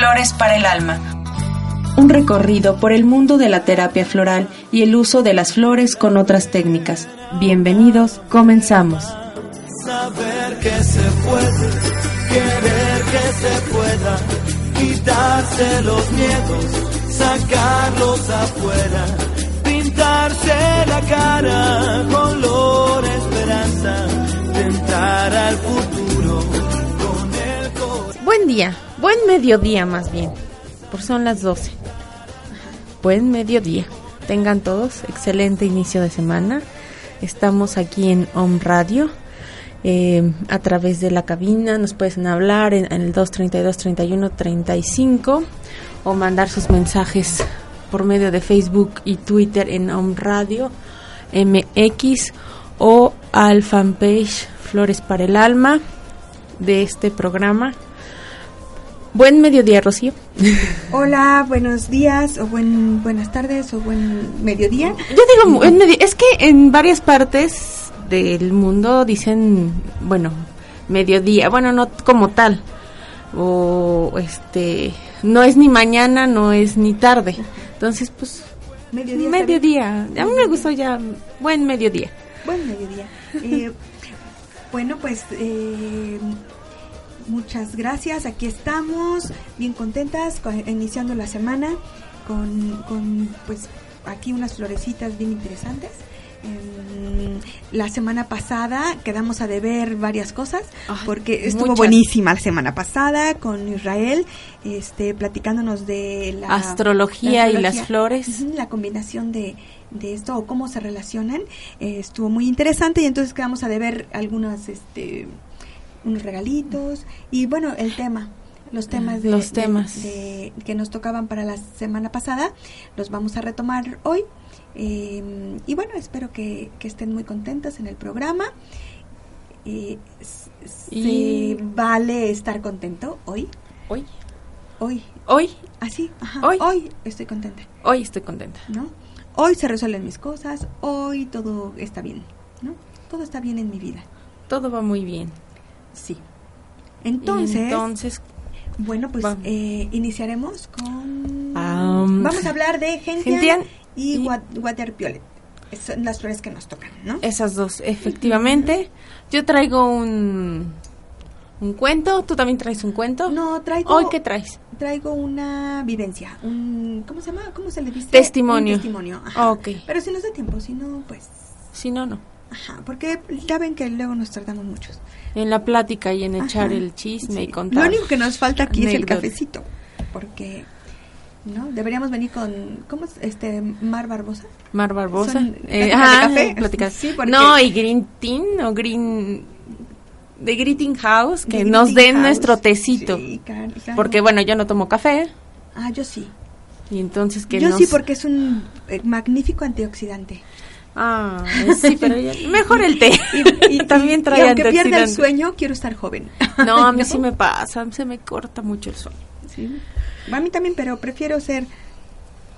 Flores para el alma. Un recorrido por el mundo de la terapia floral y el uso de las flores con otras técnicas. Bienvenidos, comenzamos. Saber que se puede, querer que se pueda, quitarse los miedos, sacarlos afuera, pintarse la cara, color esperanza, tentar al futuro con el corazón. Buen día, buen mediodía más bien, por son las 12. Buen mediodía. Tengan todos excelente inicio de semana. Estamos aquí en Home Radio. eh, a través de la cabina nos pueden hablar en, en el 232 31 35 o mandar sus mensajes por medio de Facebook y Twitter en Home Radio MX o al fanpage Flores para el Alma de este programa. Buen mediodía, Rocío. Hola, buenos días o buen, buenas tardes o buen mediodía. Yo digo, buen medi- es que en varias partes del mundo dicen, bueno, mediodía, bueno, no como tal. O este, no es ni mañana, no es ni tarde. Entonces, pues, Mediodía. mediodía. A mí me gustó ya, buen mediodía. Buen mediodía. Eh, bueno, pues eh, muchas gracias. Aquí estamos, bien contentas, co- iniciando la semana con, con, pues aquí unas florecitas bien interesantes. Em, la semana pasada quedamos a deber varias cosas Ay, porque estuvo muchas. buenísima la semana pasada con Israel, este, platicándonos de la Astrología y astrología. las flores. La combinación de, de esto o cómo se relacionan eh, estuvo muy interesante y entonces quedamos a deber algunas este unos regalitos y bueno el tema los temas de, Los de- temas. de- que nos tocaban para la semana pasada los vamos a retomar hoy eh, y bueno espero que, que estén muy contentas en el programa Eh, Y- se vale estar contento hoy Hoy, hoy hoy, así ajá, Hoy. hoy estoy contenta hoy estoy contenta. ¿no? Hoy se resuelven mis cosas, hoy todo está bien, ¿no? Todo está bien en mi vida, Todo va muy bien. Sí. Entonces, entonces, bueno, pues eh, iniciaremos con... Am, Vamos a hablar de gentian, y, y- wa- water violet. Son las flores que nos tocan, ¿no? Esas dos, efectivamente. Yo traigo un, un cuento, tú también traes un cuento. No, traigo, ¿Hoy qué traes? traigo una vivencia, un... ¿Cómo se llama? ¿Cómo se le dice? Testimonio. Un testimonio, ajá. Ok. Pero si nos da tiempo, si no, pues... Si no, no. Ajá, porque ya ven que luego nos tratamos muchos. En la plática y en echar Ajá. el chisme y Sí. contar. Lo único que nos falta aquí es el cafecito, porque no deberíamos venir con ¿cómo es este Mar Barbosa? Mar Barbosa. Son Eh, pláticas de café. Sí, No, y Green Tea o Green... De Greeting House, que De nos Greeting den House. nuestro tecito. Sí, claro, claro. Porque, bueno, yo no tomo café. ah, yo sí. Y entonces que yo nos... sí porque es un eh, magnífico antioxidante. Ah, sí, pero ya- mejor el té. Y, y- también trae y aunque pierda el sueño, quiero estar joven. No, a mí sí me pasa, se me corta mucho el sueño. Sí. A mí también, pero prefiero ser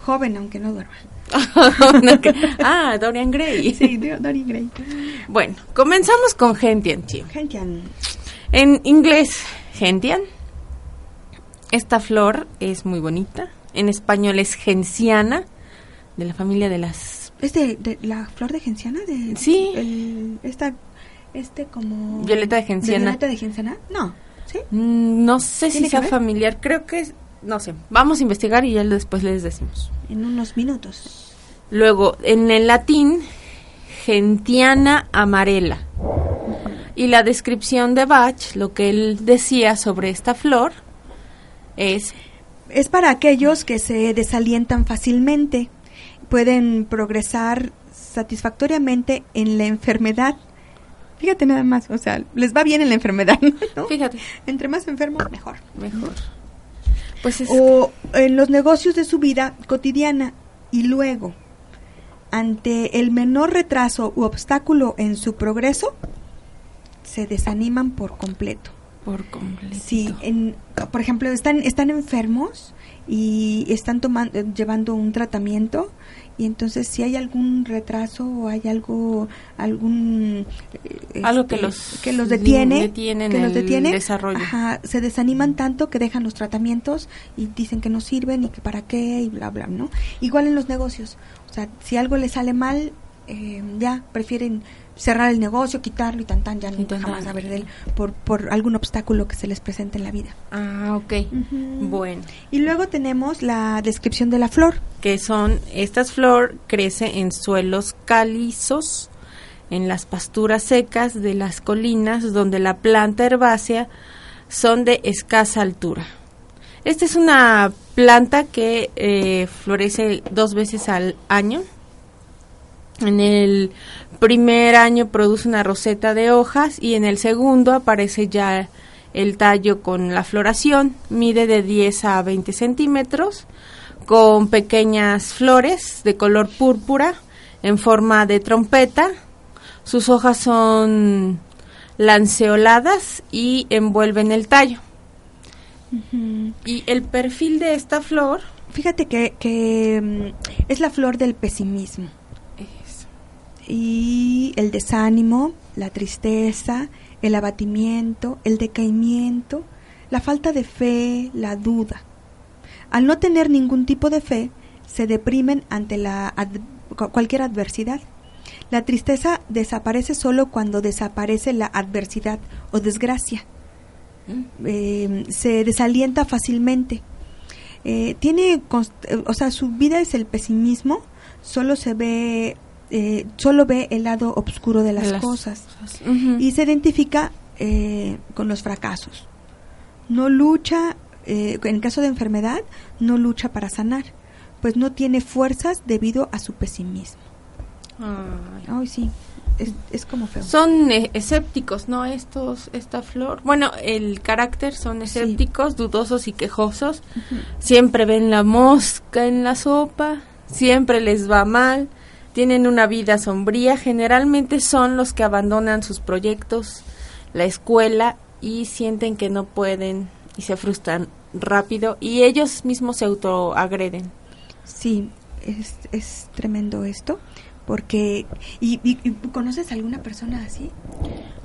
joven aunque no duerma. Ah, Dorian Gray. Sí, Dor- Dorian Gray. Bueno, comenzamos con Gentian, Chi. Gentian. En inglés, Gentian. Esta flor es muy bonita. En español es genciana, de la familia de las... ¿Es de, de la flor de genciana? De, Sí. el- esta, este como... Violeta de genciana. violeta de genciana? No. ¿Sí? Mm, No sé si ¿Tiene que sea ver? familiar, creo que es... No sé, vamos a investigar y ya después les decimos. En unos minutos. Luego, en el latín, gentiana amarela. Y la descripción de Bach, lo que él decía sobre esta flor, es Es para aquellos que se desalientan fácilmente. Pueden progresar satisfactoriamente en la enfermedad. Fíjate nada más, o sea, les va bien en la enfermedad, ¿no? Fíjate. Entre más enfermos, mejor. mejor. Pues es o en los negocios de su vida cotidiana y luego, ante el menor retraso u obstáculo en su progreso, se desaniman por completo. Por completo. Sí, en, por ejemplo, están, están enfermos y están tomando, llevando un tratamiento y entonces si hay algún retraso o hay algo algún eh, algo que este, los que los detiene, que los detiene desarrollo. ajá, se desaniman tanto que dejan los tratamientos y dicen que no sirven y que para qué y bla bla no igual en los negocios. O sea si algo le sale mal eh, ya prefieren cerrar el negocio, quitarlo y tan tan, ya nunca jamás saber de él por, por algún obstáculo que se les presente en la vida. Ah, ok. Bueno. Y luego tenemos la descripción de la flor. Que son, estas flor crece en suelos calizos, en las pasturas secas de las colinas, donde la planta herbácea son de escasa altura. Esta es una planta que eh, florece dos veces al año. En el primer año produce una roseta de hojas y en el segundo aparece ya el tallo con la floración. Mide de 10 a 20 centímetros con pequeñas flores de color púrpura en forma de trompeta. Sus hojas son lanceoladas y envuelven el tallo. Y el perfil de esta flor... Fíjate que, que mm, es la flor del pesimismo y el desánimo, la tristeza, el abatimiento, el decaimiento, la falta de fe, la duda. Al no tener ningún tipo de fe, se deprimen ante la cualquier adversidad. La tristeza desaparece solo cuando desaparece la adversidad o desgracia. Mm. Eh, se desalienta fácilmente. Eh, tiene, o sea, su vida es el pesimismo, solo se ve eh, solo ve el lado oscuro de las, cosas, y se identifica eh, con los fracasos. No lucha, eh, en caso de enfermedad, no lucha para sanar, pues no tiene fuerzas debido a su pesimismo. Ay, sí. Es, como feo. Son escépticos, ¿no? Estos, esta flor. Bueno, el carácter son escépticos, dudosos y quejosos. Siempre ven la mosca en la sopa, siempre les va mal tienen una vida sombría, generalmente son los que abandonan sus proyectos, la escuela y sienten que no pueden y se frustran rápido y ellos mismos se autoagreden. Sí, es, es tremendo esto porque y, conoces alguna persona así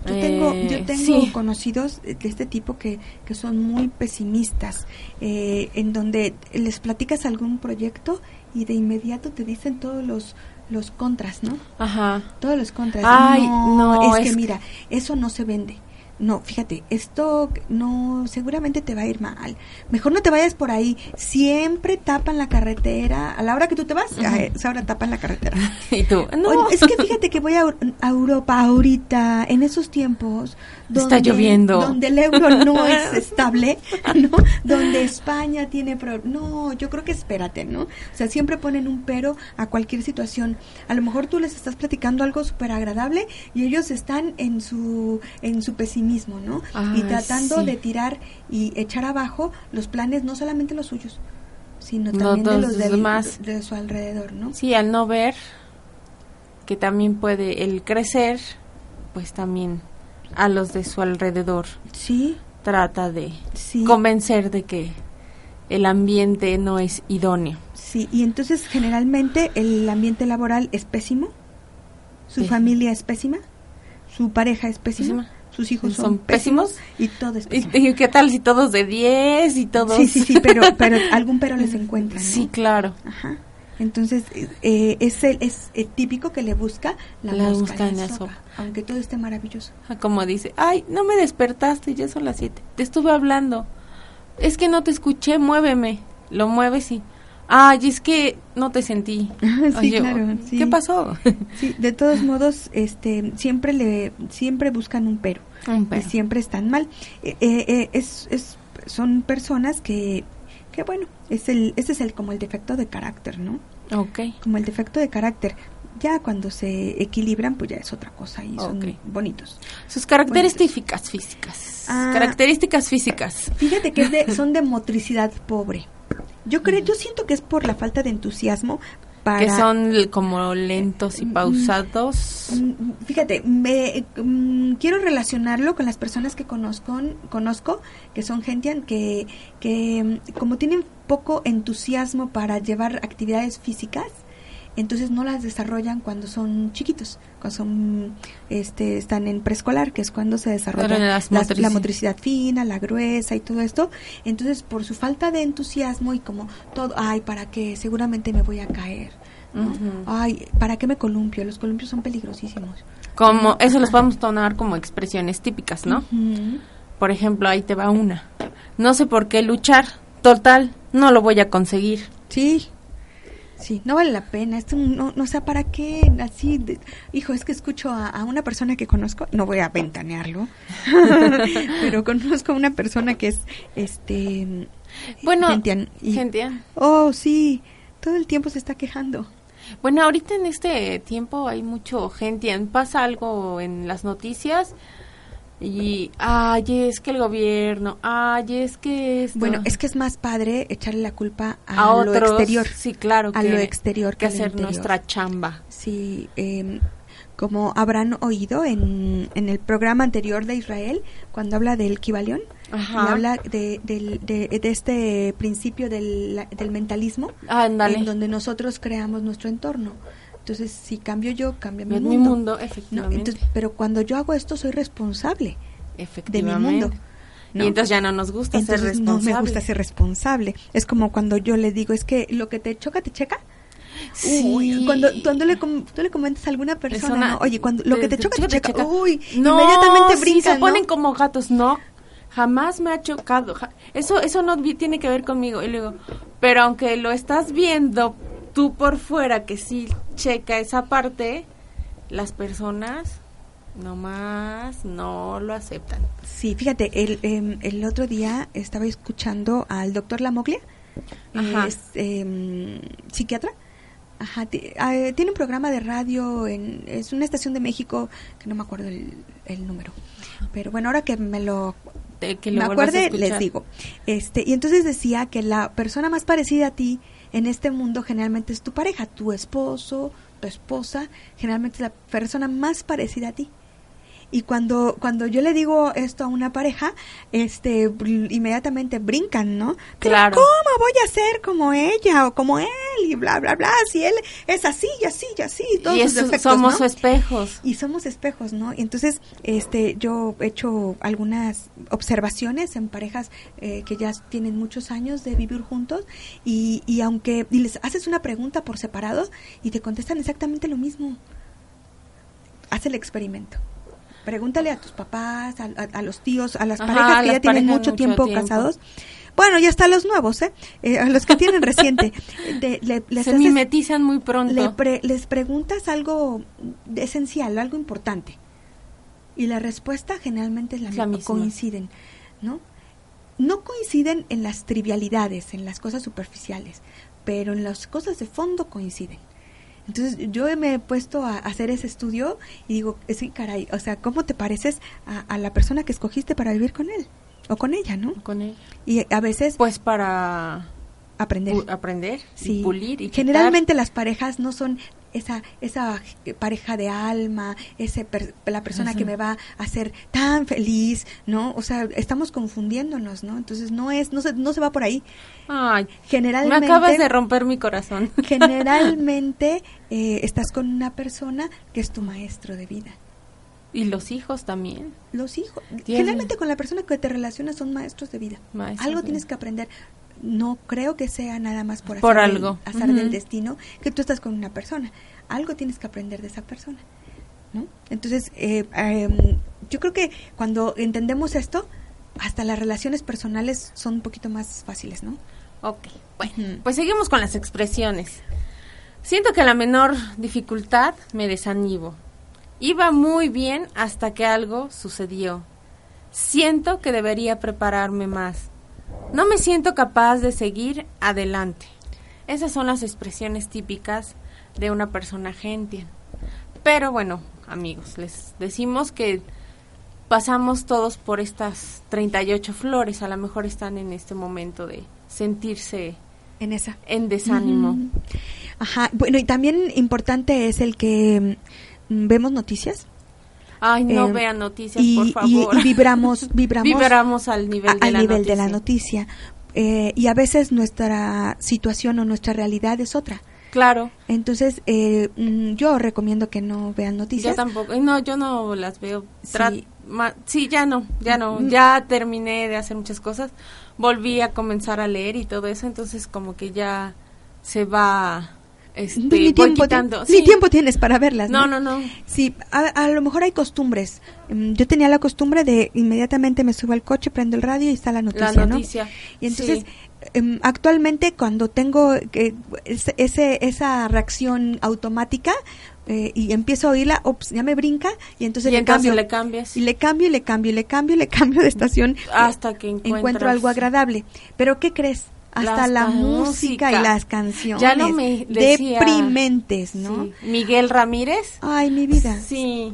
yo tengo yo eh, tengo conocidos de este tipo que, que son muy pesimistas eh, en donde les platicas algún proyecto y de inmediato te dicen todos los los contras, ¿no? Ajá. Todos los contras. Ay, no, es, que mira, eso no se vende. No, fíjate, esto no, seguramente te va a ir mal. Mejor no te vayas por ahí. Siempre tapan la carretera. A la hora que tú te vas, a esa hora tapan la carretera. y tú, no. es que fíjate que voy a, Europa ahorita, en esos tiempos. Donde, Está lloviendo. Donde el euro no es estable, ¿no? Donde España tiene No, yo creo que espérate, ¿no? O sea, siempre ponen un pero a cualquier situación. A lo mejor tú les estás platicando algo súper agradable y ellos están en su, en su pesimismo mismo, ¿no? y tratando de tirar y echar abajo los planes, no solamente los suyos, sino también de los demás. De, su alrededor, ¿no? Sí, al no ver que también puede el crecer, pues también a los de su alrededor. Sí. Trata de convencer de que el ambiente no es idóneo. Sí, y entonces generalmente el ambiente laboral es pésimo, su familia es pésima, su pareja es pésima sus hijos son, pésimos, y todo es pésimo. ¿Y, qué tal si todos de 10 y todos? Sí, sí, sí, pero, pero algún pero les encuentra. Sí, claro. Ajá. Entonces, eh, es, el, es típico que le busca la, mosca en la sopa, aunque todo esté maravilloso. Ah, como dice, ay, no me despertaste, ya son las 7. Te estuve hablando. Es que no te escuché, muéveme. Lo mueves y Ay, es que no te sentí. sí, claro. ¿Qué pasó? sí, de todos modos, este, siempre le, siempre buscan un pero. Y siempre están mal. Eh, eh, eh, es, es, son personas que, que bueno, es el, ese es el como el defecto de carácter, ¿no? Ok. Como el defecto de carácter. Ya cuando se equilibran, pues ya es otra cosa y son bonitos. Sus características físicas. Ah. características físicas. Fíjate que son de motricidad pobre. Yo creo, yo siento que es por la falta de entusiasmo para... Que son como lentos y pausados. Mm, Fíjate, me mm, quiero relacionarlo con las personas que conozco, conozco que son gentian, que, que mm, como tienen poco entusiasmo para llevar actividades físicas, entonces no las desarrollan cuando son chiquitos, cuando son, este, están en preescolar, que es cuando se desarrolla las las- la motricidad fina, la gruesa y todo esto. Entonces, por su falta de entusiasmo y como todo, ay, ¿para qué? Seguramente me voy a caer. ¿no? Ay, ¿para qué me columpio? Los columpios son peligrosísimos. Como, eso los podemos tomar como expresiones típicas, ¿no? Por ejemplo, ahí te va una. No sé por qué luchar. Total, no lo voy a conseguir. Sí. Sí, no vale la pena. Esto no, no sé para qué. Así, de- hijo, es que escucho a, a una persona que conozco. No voy a ventanearlo, pero conozco a una persona que es, este, Bueno, gentian, y- Gentian. Oh, sí. Todo el tiempo se está quejando. Bueno, ahorita en este tiempo hay mucho Gentian. Pasa algo en las noticias y, ay, es que el gobierno, ay, es que esto. Bueno, es que es más padre echarle la culpa a, a lo otros, exterior. Sí, claro. a que, lo exterior que hacer interior. nuestra chamba. Sí, eh, como habrán oído en, en el programa anterior de Israel, cuando habla del Kibalión, Ajá. y habla de, de, de este principio del, del mentalismo, en donde nosotros creamos nuestro entorno. Entonces, si cambio yo, cambia mi Mi mundo. mundo, ¿no? efectivamente. Entonces, pero cuando yo hago esto, soy responsable de mi efectivamente. mundo. ¿no? Y entonces ya no nos gusta ser Entonces, no responsable. me gusta ser responsable. Es como cuando yo le digo, es que lo que te choca, te checa. Sí. Uy, cuando, cuando le, com- tú le comentas a alguna persona, Persona- ¿no? oye, cuando lo que te, te- choca, te te checa, checa. uy, No, inmediatamente sí, brincan, se ponen ¿no? como gatos, no. Jamás me ha chocado. Eso eso no tiene que ver conmigo. Y luego, pero aunque lo estás viendo tú por fuera que sí checa esa parte, las personas nomás no lo aceptan. Sí, fíjate, el, em, el otro día estaba escuchando al doctor Lamoglia, Ajá. es em, psiquiatra. Ajá, ah, eh, tiene un programa de radio, en, es una estación de México, que no me acuerdo el, el número. Pero bueno, ahora que me lo que lo me acuerde, les digo. Este, y entonces decía que la persona más parecida a ti en este mundo generalmente es tu pareja, tu esposo, tu esposa, generalmente es la persona más parecida a ti. Y cuando, cuando yo le digo esto a una pareja, este, inmediatamente brincan, ¿no? Claro. ¿Cómo voy a ser como ella o como él? Y bla, bla, bla. Si él es así y así y así. Todos Y sus eso- defectos, somos ¿no? espejos. y somos espejos, ¿no? Y entonces, este, yo he hecho algunas observaciones en parejas eh, que ya tienen muchos años de vivir juntos y, y aunque y les haces una pregunta por separado y te contestan exactamente lo mismo, haz el experimento. Pregúntale a tus papás, a, a- a los tíos, a las Ajá, parejas que las ya tienen mucho mucho tiempo, tiempo. casados. Bueno, y hasta a los nuevos, ¿eh? Eh, A los que tienen reciente. De- le- les Se haces- mimetizan muy pronto. le pre- les preguntas algo esencial, algo importante. Y la respuesta generalmente es la, misma. coinciden, ¿no? No coinciden en las trivialidades, en las cosas superficiales, pero en las cosas de fondo coinciden. Entonces yo me he puesto a hacer ese estudio y digo, sí, caray, o sea, ¿cómo te pareces a, a la persona que escogiste para vivir con él o con ella, no? Con él. Y a veces Pues para aprender. aprender Sí. y pulir y Generalmente las parejas no son esa esa pareja de alma, ese per- la persona que me va a hacer tan feliz, ¿no? O sea, estamos confundiéndonos, ¿no? Entonces no es no se no se va por ahí. Ay, Generalmente me acabas de romper mi corazón. generalmente eh, estás con una persona que es tu maestro de vida. Y los hijos también. Los hijos, Tienen- generalmente con la persona que te relacionas son maestros de vida. Maestros algo de tienes vida. que aprender. No creo que sea nada más por, Por azar del- algo. azar del destino que tú estás con una persona. Algo tienes que aprender de esa persona. ¿no? Entonces, eh, em, yo creo que cuando entendemos esto, hasta las relaciones personales son un poquito más fáciles, ¿no? Ok, bueno, pues seguimos con las expresiones. Siento que la menor dificultad me desanimo. Iba muy bien hasta que algo sucedió. Siento que debería prepararme más. No me siento capaz de seguir adelante. Esas son las expresiones típicas de una persona gentian. Pero bueno, amigos, les decimos que pasamos todos por estas 38 flores. A lo mejor están en este momento de sentirse En esa. en desánimo. Ajá, bueno, y también importante es el que mm, vemos noticias. Ay, no Eh, vean noticias, y, por favor. y vibramos, vibramos, Vibramos al nivel, de, al la nivel de la noticia. Eh, y a veces nuestra situación o nuestra realidad es otra. Claro, Entonces, eh, mm, yo recomiendo que no vean yo noticias. tampoco. eh, No, yo no las veo. Tra- Sí. ma- sí, ya no, ya no. Mm. Ya terminé de hacer muchas cosas. Volví a comenzar a leer y todo eso, entonces como que ya se va este, ni, tiempo, ti- ni tiempo tienes para verlas. No, no, no. Sí, a, a lo mejor hay costumbres. Mm, Yo tenía la costumbre de inmediatamente me subo al coche, prendo el radio y está la noticia, la ¿no? noticia. Y entonces, sí. em, actualmente cuando tengo que, ese, esa reacción automática eh, y empiezo a oírla, ops, ya me brinca y entonces y le cambio. le cambias Y le cambio y le cambio y le cambio y le cambio de estación. hasta que Encuentro algo agradable. Pero ¿qué crees? Hasta la música y las canciones. Ya no me decía- Deprimentes, ¿no? Sí. Miguel Ramírez. Ay, mi vida. Sí.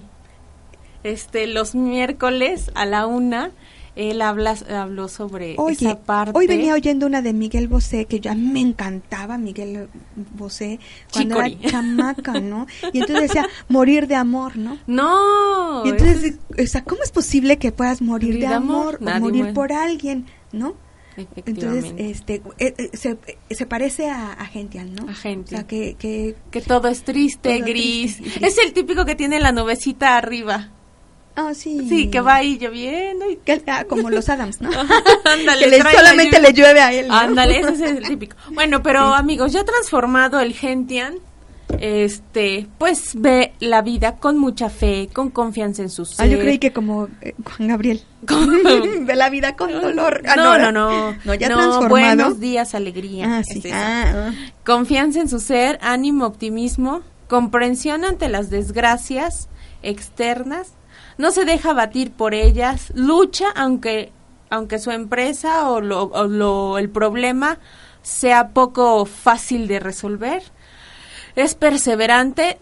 Este, los miércoles a la una, él habla, habló sobre Oye, esa parte. hoy venía oyendo una de Miguel Bosé, que yo, a mí me encantaba Miguel Bosé cuando era chamaca, ¿no? Y entonces decía, morir de amor, ¿no? No. Y entonces, o sea, ¿cómo es posible que puedas morir, de amor, o morir muere. por alguien, ¿no? Entonces, este, eh, eh, se, eh, se parece a, a Gentian, ¿no? A Gentian. O sea, que, que que todo es triste, Todo gris. triste y gris. Es el típico que tiene la nubecita arriba. ah, sí. Sí, que va ahí lloviendo y Que- ah, como los Adams, ¿no? Ándale, que le- solamente le llueve a él, ¿no? Ándale, ese es el típico. Bueno, pero amigos, ya transformado el Gentian, este, pues ve la vida con mucha fe, con confianza en su ser. Ah, yo creí que como eh, Juan Gabriel. Ve la vida con dolor. Ah, no, no, ¿verdad? no. No, ya transformado. Buenos días, alegría. Ah, sí. Es. Ah, ah. Confianza en su ser, ánimo, optimismo, comprensión ante las desgracias externas, no se deja batir por ellas, lucha aunque aunque su empresa o, lo, o lo- el problema sea poco fácil de resolver, es perseverante,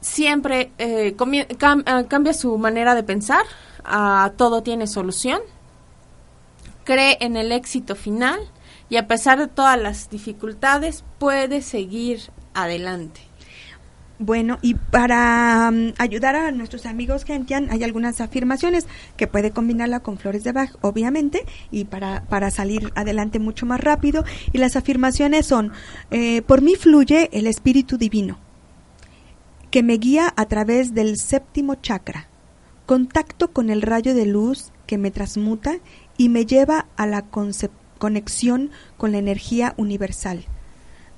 siempre eh, ah, cambia su manera de pensar, a todo tiene solución, cree en el éxito final y a pesar de todas las dificultades puede seguir adelante. Bueno, y para mm, ayudar a nuestros amigos Gentian, hay algunas afirmaciones que puede combinarla con flores de Bach, obviamente, y para, para salir adelante mucho más rápido. Y las afirmaciones son, eh, por mí fluye el Espíritu Divino, que me guía a través del séptimo chakra, contacto con el rayo de luz que me transmuta y me lleva a la conexión con la energía universal.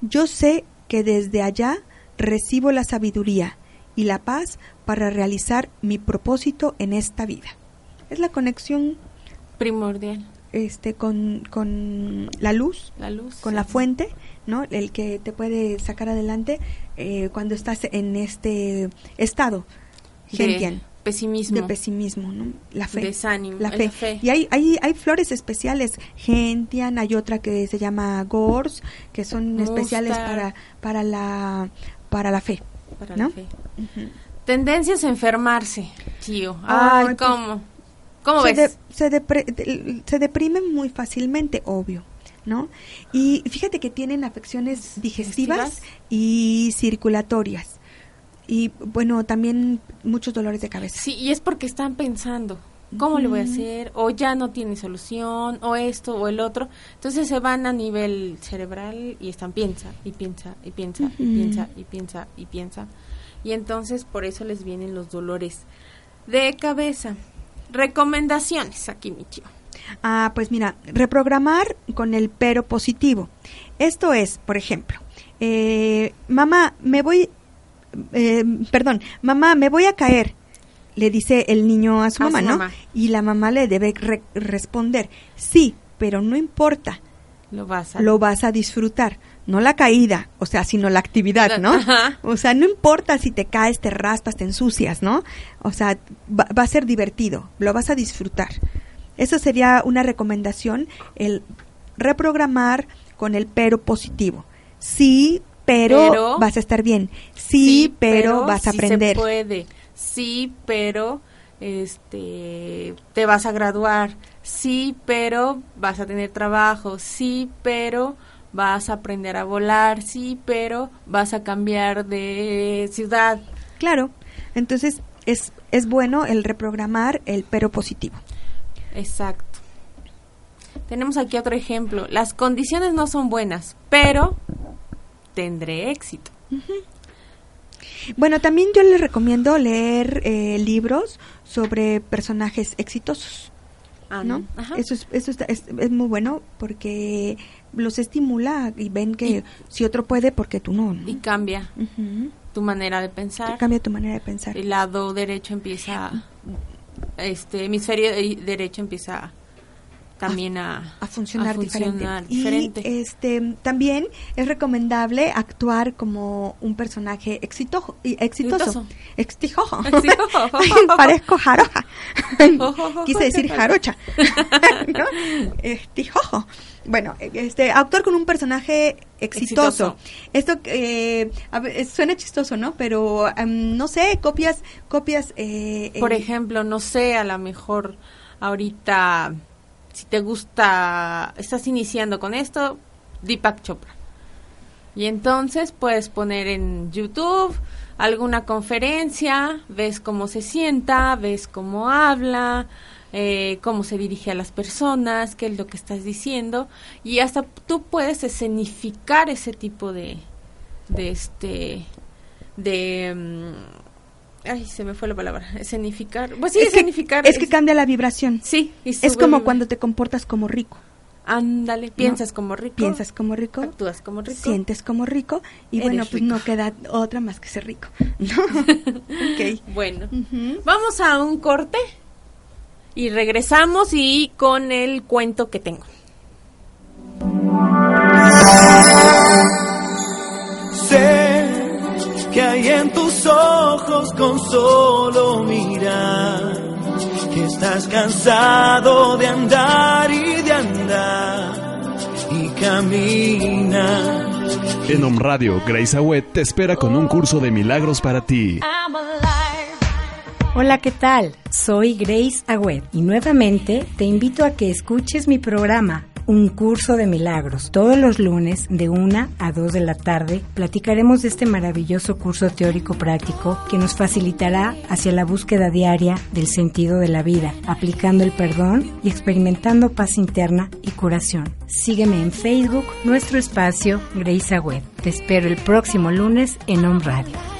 Yo sé que desde allá recibo la sabiduría y la paz para realizar mi propósito en esta vida. Es la conexión Primordial, este con, con la luz, la luz. con la fuente, ¿no? El que te puede sacar adelante eh, cuando estás en este estado de gentian, pesimismo, de pesimismo, ¿no? La fe. desánimo, La la fe. fe. Y hay, hay, hay flores especiales. Gentian, hay otra que se llama Gors, que son Mustard. especiales para, para, la, para la fe. para ¿no? la fe. Tendencias a enfermarse, tío. Ay, Ay, pues, ¿cómo? ¿Cómo se, ves? de- se, depre- de- se deprimen muy fácilmente, obvio. ¿No? Y fíjate que tienen afecciones ¿Digestivas? y circulatorias. Y bueno, también muchos dolores de cabeza. Sí, y es porque están pensando, ¿cómo le voy a hacer? O ya no tiene solución, o esto, o el otro. Entonces se van a nivel cerebral y están piensa, y piensa, y piensa, y piensa, y piensa, y piensa. Y entonces por eso les vienen los dolores de cabeza. Recomendaciones aquí, mi tío. Ah, pues mira, reprogramar con el pero positivo. Esto es, por ejemplo, eh, mamá, me voy, eh, perdón, mamá, me voy a caer, le dice el niño a su A mamá, su ¿no? mamá. Y la mamá le debe re- responder, sí, pero no importa, Lo vas a... lo vas a disfrutar. No la caída, o sea, sino la actividad, ¿no? Ajá. O sea, no importa si te caes, te raspas, te ensucias, ¿no? O sea, va, va a ser divertido, lo vas a disfrutar. Eso sería una recomendación, el reprogramar con el pero positivo. Sí, pero, Pero- vas a estar bien. Sí, pero, vas a sí aprender. se puede. Sí, pero este te vas a graduar. Sí, pero vas a tener trabajo. Sí, pero vas a aprender a volar, sí, pero vas a cambiar de ciudad. Claro, entonces es, es bueno el reprogramar el pero positivo. Exacto. Tenemos aquí otro ejemplo. Las condiciones no son buenas, pero tendré éxito. Bueno, también yo les recomiendo leer eh, libros sobre personajes exitosos. Ah, ¿no? Ajá. Eso, es, eso está- es, es muy bueno porque los estimula y ven que Y- si otro puede, porque tú no. ¿no? Y cambia tu manera de pensar. Cambia tu manera de pensar. El lado derecho empieza, este hemisferio de- derecho empieza también a, a funcionar, funcionar diferente. diferente. Y este también es recomendable actuar como un personaje exitoso, y exitoso. Exitoso. Exitoso. Parezco jaroja. Quise decir jarocha. ¿No? Exitoso. Bueno, este actuar con un personaje exitoso. Exitoso. Esto eh, a ver, suena chistoso, ¿no? Pero em, no sé, copias copias eh, Por eh, ejemplo, no sé, a lo mejor ahorita, si te gusta, estás iniciando con esto, Deepak Chopra. Y entonces puedes poner en YouTube alguna conferencia, ves cómo se sienta, ves cómo habla, eh, cómo se dirige a las personas, qué es lo que estás diciendo, y hasta tú puedes escenificar ese tipo de, de este, de, mm, ay, se me fue la palabra, escenificar, pues sí, es que, escenificar. es que cambia la vibración. Sí, y Es como vibra- cuando te comportas como rico. Ándale, piensas como rico. Piensas como rico, Actúas como rico. sientes como rico y Eres bueno, pues rico. no queda otra más que ser rico. ¿no? ok. Bueno, vamos a un corte y regresamos y con el cuento que tengo. En tus ojos con solo mirar que estás cansado de andar y de andar y camina. En Om Radio, Grace Agüet te espera con un curso de milagros para ti. Hola, ¿qué tal? Soy Grace Agüed y nuevamente te invito a que escuches mi programa, Un Curso de Milagros. Todos los lunes de 1 a 2 de la tarde platicaremos de este maravilloso curso teórico práctico que nos facilitará hacia la búsqueda diaria del sentido de la vida, aplicando el perdón y experimentando paz interna y curación. Sígueme en Facebook, nuestro espacio Grace Agüed. Te espero el próximo lunes en Om Radio.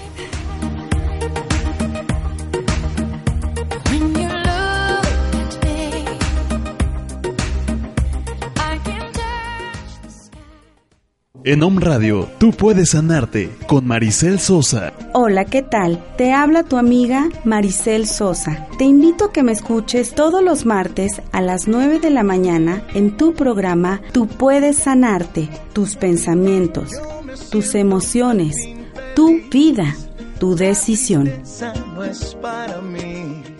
En Om Radio, tú puedes sanarte con Maricel Sosa. Hola, ¿qué tal? Te habla tu amiga Maricel Sosa. Te invito a que me escuches todos los martes a las 9 de la mañana en tu programa Tú puedes sanarte, tus pensamientos, tus emociones, tu vida, tu decisión. No es para mí.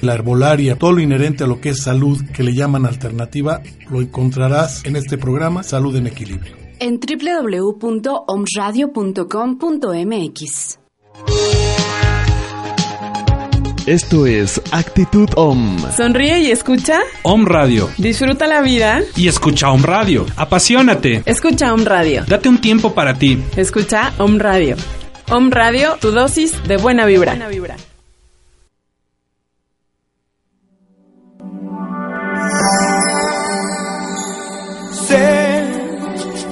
la herbolaria, todo lo inherente a lo que es salud que le llaman alternativa, lo encontrarás en este programa Salud en Equilibrio. en www.omradio.com.mx. Esto es Actitud Om. Sonríe y escucha. Om Radio. Disfruta la vida. Y escucha Om Radio. Apasionate. Escucha Om Radio. Date un tiempo para ti. Escucha Om Radio. Om Radio, tu dosis de buena vibra. Buena vibra.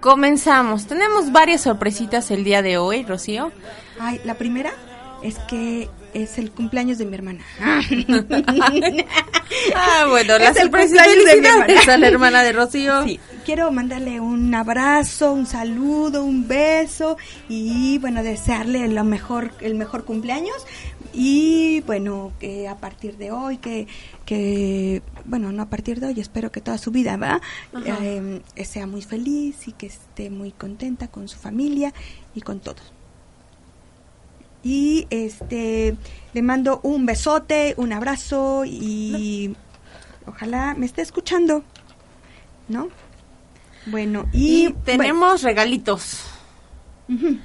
Comenzamos. Tenemos varias sorpresitas el día de hoy, Rocío. Ay, la primera es que es el cumpleaños de mi hermana. ah, bueno, la cumpleaños de mi hermana. a la hermana de Rocío. Sí, quiero mandarle un abrazo, un saludo, un beso y bueno, desearle lo mejor, el mejor cumpleaños y bueno, que a partir de hoy, que, que bueno, no a partir de hoy, espero que toda su vida, ¿verdad? Eh, sea muy feliz y que esté muy contenta con su familia y con todos. Y este le mando un besote, un abrazo y ojalá me esté escuchando, ¿no? Bueno, y, Y tenemos regalitos. de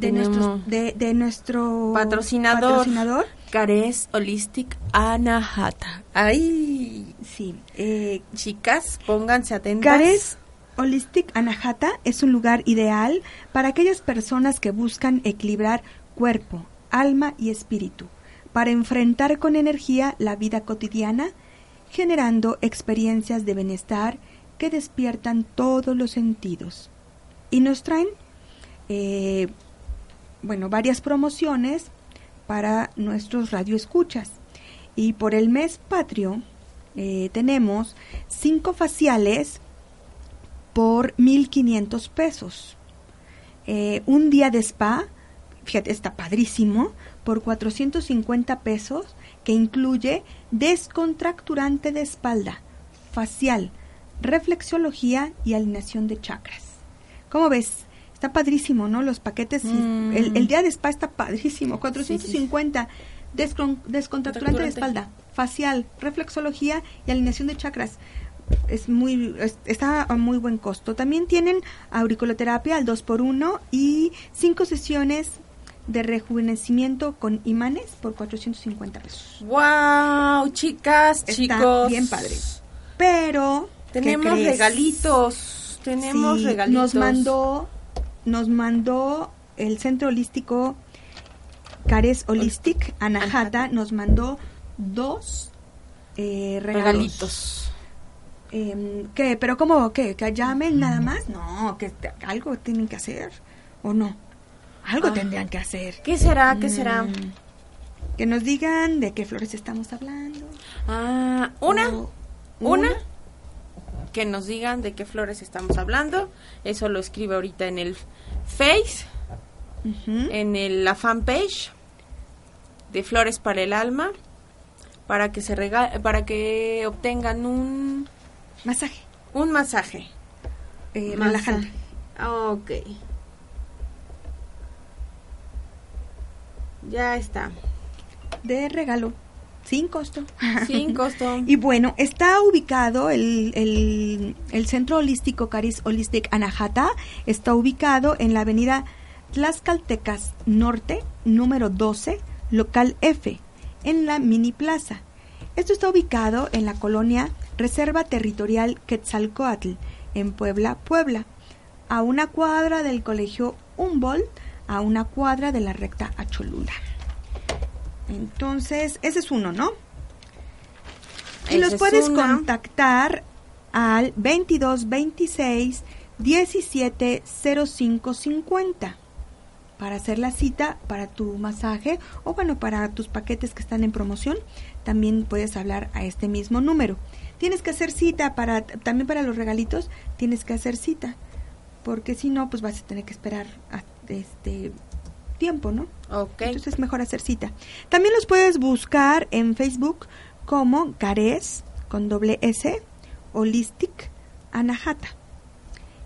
tenemos- nuestro de, de nuestro Patrocinador. patrocinador. Cares Holistic Anahata. Ay, Sí, eh, chicas, pónganse atentas. Cares Holistic Anahata es un lugar ideal para aquellas personas que buscan equilibrar cuerpo, alma y espíritu, para enfrentar con energía la vida cotidiana, generando experiencias de bienestar que despiertan todos los sentidos. Y nos traen, eh, bueno, varias promociones para nuestros radioescuchas. Y por el mes patrio eh, tenemos cinco faciales por 1.500 pesos. Eh, un día de spa, fíjate, está padrísimo, por 450 pesos, que incluye descontracturante de espalda, facial, reflexología y alineación de chakras. ¿Cómo ves? Está padrísimo, ¿no? Los paquetes, Mm. el, el día de spa está padrísimo, 450, descon- descontracturante de espalda, facial, reflexología y alineación de chakras es muy es- está a muy buen costo. También tienen auriculoterapia al 2x1 y cinco sesiones de rejuvenecimiento con imanes por 450 pesos. Wow, chicas, Está chicos. bien padre. Pero ¿qué Tenemos regalitos. Tenemos Sí, regalitos. Nos mandó nos mandó el Centro Holístico Cares Holistic Anahata nos mandó dos eh, regalos. regalitos. Em, ¿Qué? ¿Pero cómo? ¿Qué? ¿Que llamen nada más? No, que algo tienen que hacer. ¿O no? Algo Ah. tendrían que hacer. ¿Qué será? ¿Qué será? Mm, Que nos digan de qué flores estamos hablando. Ah, una, O- una, que nos digan de qué flores estamos hablando. Eso lo escribe ahorita en el Face, en el, la fanpage de Flores para el Alma, para que se rega para que obtengan un Masaje. un masaje. eh, Masaje. relajante. Ok. Ya está. De regalo. Sin costo. Sin costo. Y bueno, está ubicado el, el, el Centro Holístico Caris Holistic Anahata, está ubicado en la avenida Tlaxcaltecas Norte, número 12, local F, en la Mini Plaza. Esto está ubicado en la colonia Reserva Territorial Quetzalcoatl, en Puebla, Puebla, a una cuadra del Colegio Humboldt, a una cuadra de la recta a Cholula. Entonces, ese es uno, ¿no? Y los es puedes una. contactar al 2226 17 05 50 para hacer la cita para tu masaje o bueno, para tus paquetes que están en promoción, también puedes hablar a este mismo número. Tienes que hacer cita para también para los regalitos, tienes que hacer cita, porque si no pues vas a tener que esperar a- este tiempo, ¿no? Ok. Entonces es mejor hacer cita. También los puedes buscar en Facebook como Cares con doble S Holistic Anahata.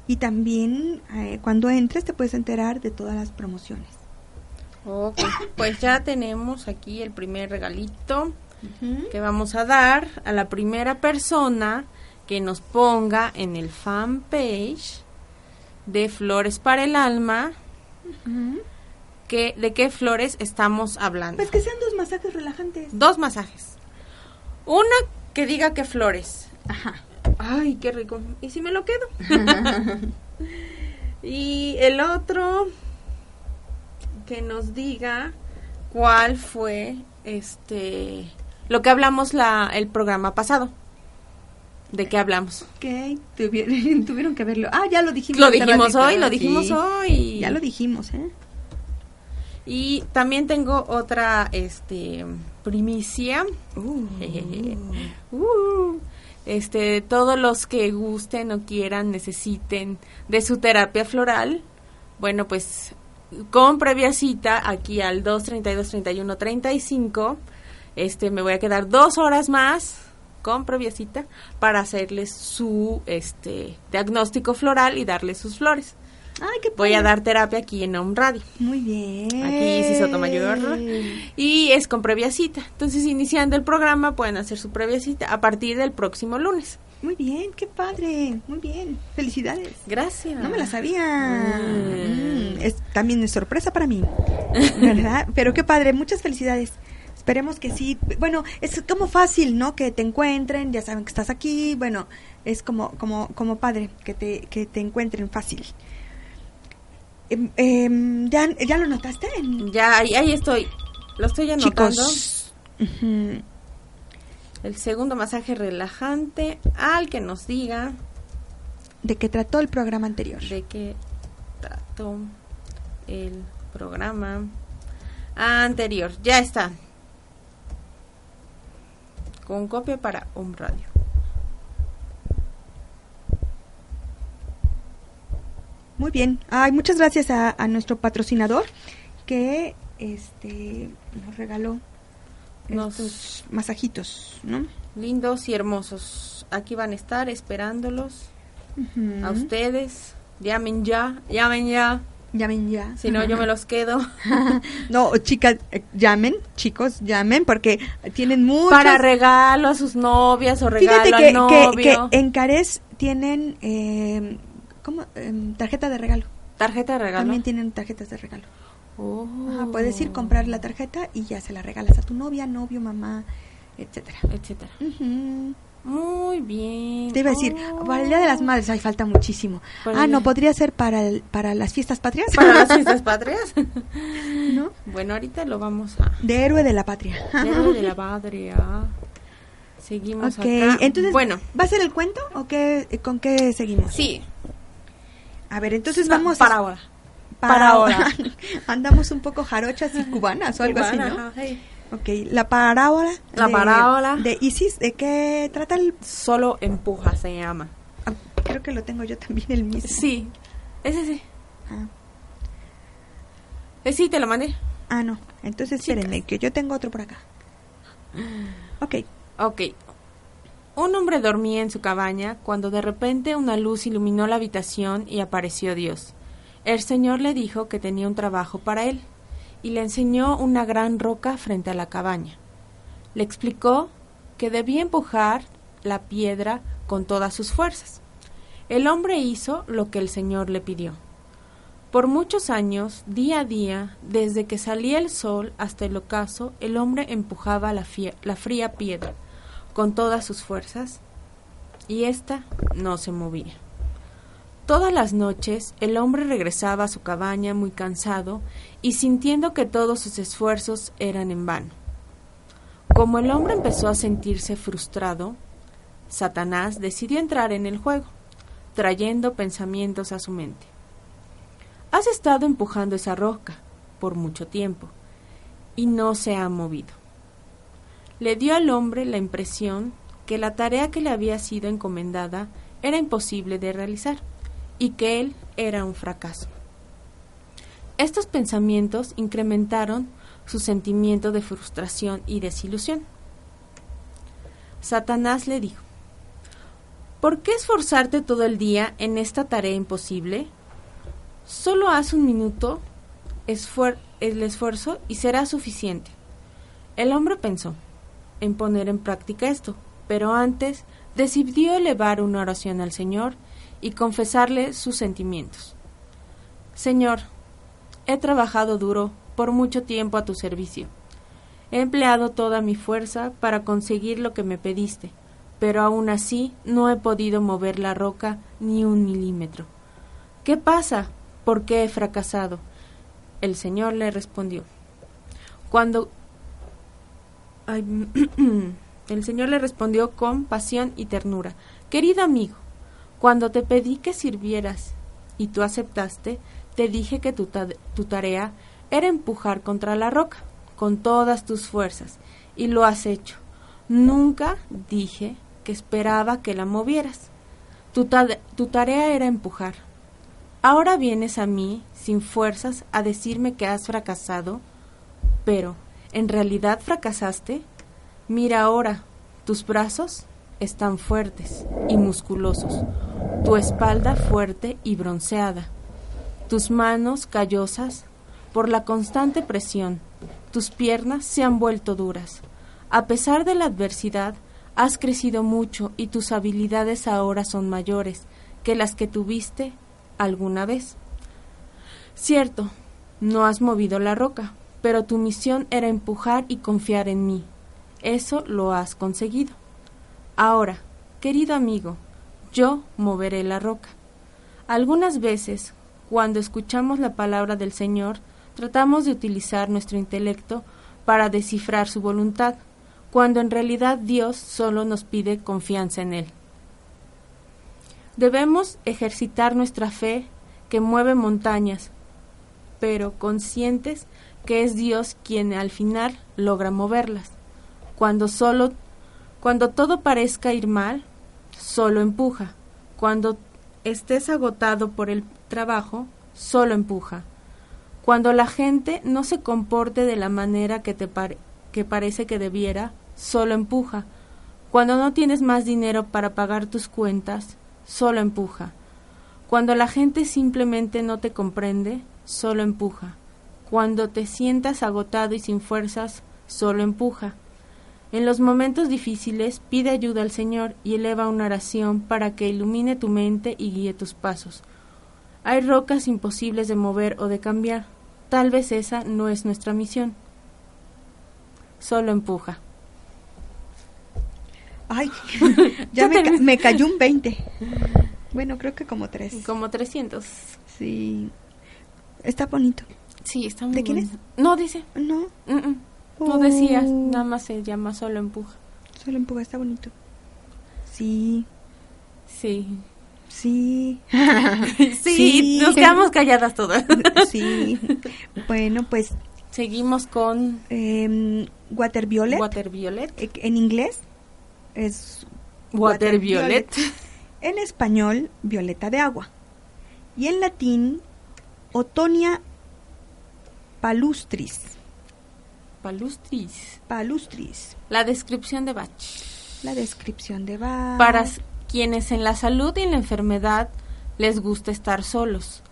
Y también eh, cuando entres te puedes enterar de todas las promociones. Ok, pues ya tenemos aquí el primer regalito que vamos a dar a la primera persona que nos ponga en el fanpage de Flores para el Alma que, de qué flores estamos hablando. Pues que sean dos masajes relajantes. Dos masajes. Una que diga qué flores. Ajá. Ay, qué rico. ¿Y si me lo quedo? y el otro que nos diga cuál fue este lo que hablamos la el programa pasado. ¿De qué hablamos? Ok, tuvieron, tuvieron que verlo. Ah, ya lo dijimos. Lo dijimos hoy, lo dijimos Sí, hoy. Ya lo dijimos, ¿eh? Y también tengo otra este primicia. Uh, este, todos los que gusten o quieran, necesiten de su terapia floral, bueno, pues con previa cita aquí al 232 31 35, este me voy a quedar dos horas más con previa cita para hacerles su este diagnóstico floral y darles sus flores. Ay, qué Voy a dar terapia aquí en Home Radio. Muy bien. Aquí sí Sotomayor. Y es con previa cita. Entonces, iniciando el programa, pueden hacer su previa cita a partir del próximo lunes. Muy bien, qué padre. Muy bien. Felicidades. Gracias. No me la sabía. Mm. Mm, es también es sorpresa para mí. ¿Verdad? Pero qué padre. Muchas felicidades. Esperemos que sí. Bueno, es como fácil, ¿no? Que te encuentren, ya saben que estás aquí. Bueno, es como como como padre que te que te encuentren fácil. Em, em, ¿ya, ¿Ya lo notaste? Ya, ahí, ahí estoy. Lo estoy anotando. Chicos. El segundo masaje relajante al que nos diga ¿De qué trató el programa anterior? de qué trató el programa anterior. Ya está. Con copia para Home Radio. Muy bien. Ay, muchas gracias a, a nuestro patrocinador que este nos regaló Nos- estos masajitos, ¿no? Lindos y hermosos. Aquí van a estar esperándolos. A ustedes. Llamen ya, llamen ya. Llamen ya. Si no, yo me los quedo. no, chicas, eh, llamen, chicos, llamen porque tienen muchos. Para regalo a sus novias o regalo Fíjate al que, que, novio. que en Cares tienen eh, ¿cómo? Em, tarjeta de regalo. Tarjeta de regalo. También tienen tarjetas de regalo. Oh. Ajá, puedes ir comprar la tarjeta y ya se la regalas a tu novia, novio, mamá, etcétera. Etcétera. Muy bien. Te iba a decir, Oh. para el Día de las Madres, hay falta muchísimo. Para Ah, el no, podría ser para, el- para las fiestas patrias. Para las fiestas patrias. ¿No? Bueno, ahorita lo vamos a... De héroe de la patria. Héroe de la patria. Seguimos Ok, acá. entonces, bueno, ¿va a ser el cuento o qué, con qué seguimos? sí. A ver, entonces Va- vamos para ahora. Para, para ahora. ahora. Andamos un poco jarochas y cubanas o algo así, ¿no? Ok, la parábola. La de- parábola. De Isis, ¿de qué trata el...? Solo empuja se llama. Ah, creo que lo tengo yo también el mismo. Sí. Ese sí. Ah, Eh, sí, te lo mandé. ah, no. Entonces espérenme, que yo tengo otro por acá. Ok. Ok. Un hombre dormía en su cabaña cuando de repente una luz iluminó la habitación y apareció Dios. El Señor le dijo que tenía un trabajo para él y le enseñó una gran roca frente a la cabaña. Le explicó que debía empujar la piedra con todas sus fuerzas. El hombre hizo lo que el Señor le pidió. Por muchos años, día a día, desde que salía el sol hasta el ocaso, el hombre empujaba la, fría piedra con todas sus fuerzas y ésta no se movía. Todas las noches el hombre regresaba a su cabaña muy cansado y sintiendo que todos sus esfuerzos eran en vano. Como el hombre empezó a sentirse frustrado, Satanás decidió entrar en el juego, trayendo pensamientos a su mente. Has estado empujando esa roca por mucho tiempo y no se ha movido. Le dio al hombre la impresión que la tarea que le había sido encomendada era imposible de realizar y que él era un fracaso. Estos pensamientos incrementaron su sentimiento de frustración y desilusión. Satanás le dijo, ¿Por qué esforzarte todo el día en esta tarea imposible? Solo haz un minuto el esfuerzo y será suficiente. El hombre pensó en poner en práctica esto, pero antes decidió elevar una oración al Señor y confesarle sus sentimientos. Señor, he trabajado duro por mucho tiempo a tu servicio. He empleado toda mi fuerza para conseguir lo que me pediste, pero aún así no he podido mover la roca ni un milímetro. ¿Qué pasa? ¿Por qué he fracasado? El Señor le respondió. Cuando el Señor le respondió con pasión y ternura. Querido amigo, cuando te pedí que sirvieras y tú aceptaste, te dije que tu, tu tarea era empujar contra la roca con todas tus fuerzas y lo has hecho. Nunca dije que esperaba que la movieras. Tu, tu tarea era empujar. Ahora vienes a mí, sin fuerzas, a decirme que has fracasado. Pero, ¿en realidad fracasaste? Mira ahora, tus brazos están fuertes y musculosos, tu espalda fuerte y bronceada, tus manos callosas por la constante presión, tus piernas se han vuelto duras. A pesar de la adversidad, has crecido mucho y tus habilidades ahora son mayores que las que tuviste alguna vez. Cierto, no has movido la roca, pero tu misión era empujar y confiar en mí. Eso lo has conseguido. Ahora, querido amigo, yo moveré la roca. Algunas veces, cuando escuchamos la palabra del Señor, tratamos de utilizar nuestro intelecto para descifrar su voluntad, cuando en realidad Dios solo nos pide confianza en Él. Debemos ejercitar nuestra fe que mueve montañas, pero conscientes que es Dios quien al final logra moverlas. Cuando solo cuando todo parezca ir mal, solo empuja. Cuando estés agotado por el trabajo, solo empuja. Cuando la gente no se comporte de la manera que te que parece que debiera, solo empuja. Cuando no tienes más dinero para pagar tus cuentas, solo empuja. Cuando la gente simplemente no te comprende, solo empuja. Cuando te sientas agotado y sin fuerzas, solo empuja. En los momentos difíciles pide ayuda al Señor y eleva una oración para que ilumine tu mente y guíe tus pasos. Hay rocas imposibles de mover o de cambiar. Tal vez esa no es nuestra misión. Solo empuja. Ay, ya me, cayó un 20. Bueno, creo que como 3. Como 300. Sí. Está bonito. Sí, está muy ¿De quién es? No, dice. No. No decías, nada más se llama Solo Empuja. Solo Empuja, está bonito. Sí. Sí. Sí. sí. Nos quedamos calladas todas. sí. Bueno, pues. Seguimos con. Eh, Water Violet. Water Violet. E, en inglés es. Water, Violet. En español, violeta de agua. Y en latín, Otonia palustris. Palustris. Palustris. La descripción de Bach. La descripción de Bach. Para quienes en la salud y en la enfermedad les gusta estar solos.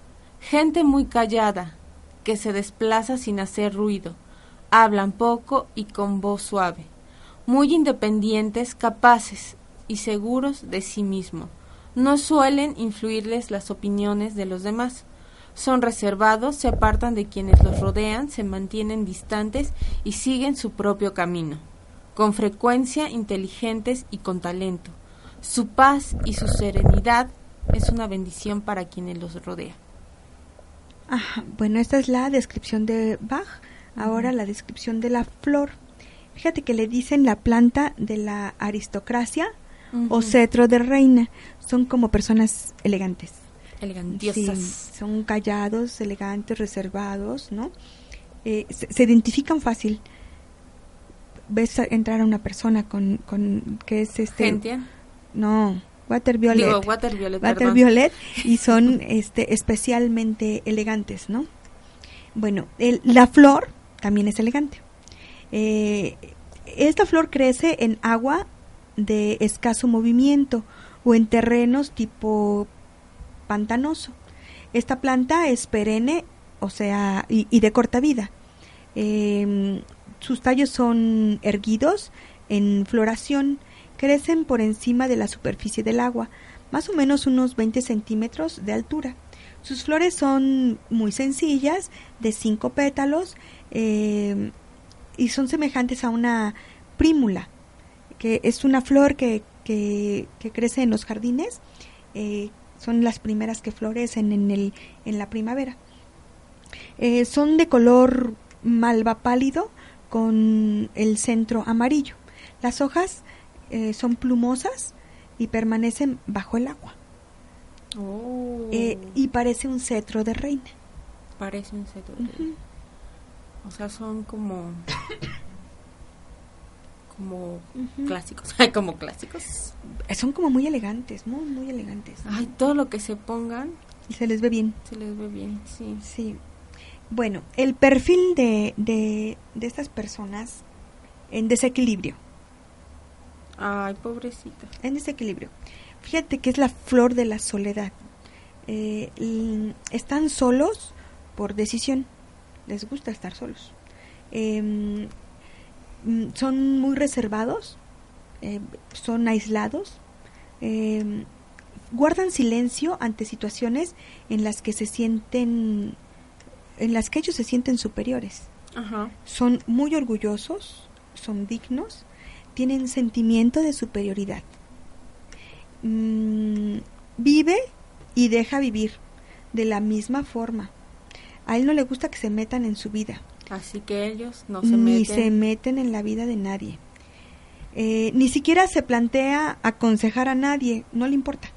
Gente muy callada, que se desplaza sin hacer ruido, hablan poco y con voz suave. Muy independientes, capaces y seguros de sí mismo. No suelen influirles las opiniones de los demás son reservados, se apartan de quienes los rodean, se mantienen distantes y siguen su propio camino, con frecuencia inteligentes y con talento. Su paz y su serenidad es una bendición para quienes los rodean. bueno, esta es la descripción de Bach. Ahora la descripción de la flor. Fíjate que le dicen la planta de la aristocracia o cetro de reina. Son como personas elegantes elegantiosas. son callados, elegantes, reservados, ¿no? Eh, se, identifican fácil. Ves entrar a una persona con, con que es este... No, Water Violet. Digo, Water Violet. Water Violet y son este, especialmente elegantes, ¿no? Bueno, el, la flor también es elegante. Eh, esta flor crece en agua de escaso movimiento o en terrenos tipo pantanoso. Esta planta es perenne, o sea, y, de corta vida. Em, sus tallos son erguidos en floración, crecen por encima de la superficie del agua, más o menos unos 20 centímetros de altura. Sus flores son muy sencillas, de cinco pétalos, em, y son semejantes a una prímula, que es una flor que, que, crece en los jardines, eh, son las primeras que florecen en, el, en la primavera. Eh, son de color malva pálido con el centro amarillo. Las hojas eh, son plumosas y permanecen bajo el agua. Oh. Eh, y parece un cetro de reina. Parece un cetro. de reina. O sea, son como como clásicos, como clásicos. Son como muy elegantes, muy muy elegantes. Ay, todo lo que se pongan y se les ve bien. Se les ve bien, sí. Sí. Bueno, el perfil de, de, de estas personas en desequilibrio. Ay, pobrecita. En desequilibrio. Fíjate que es la flor de la soledad. Eh, están solos por decisión. Les gusta estar solos. Eh, son muy reservados. Eh, son aislados. Eh, guardan silencio ante situaciones en las que se sienten en las que ellos se sienten superiores. Ajá. Son muy orgullosos, son dignos, tienen sentimiento de superioridad. Mm, vive y deja vivir de la misma forma. A él no le gusta que se metan en su vida. Así que ellos no se ni meten. se meten en la vida de nadie. Eh, ni siquiera se plantea aconsejar a nadie, no le importa.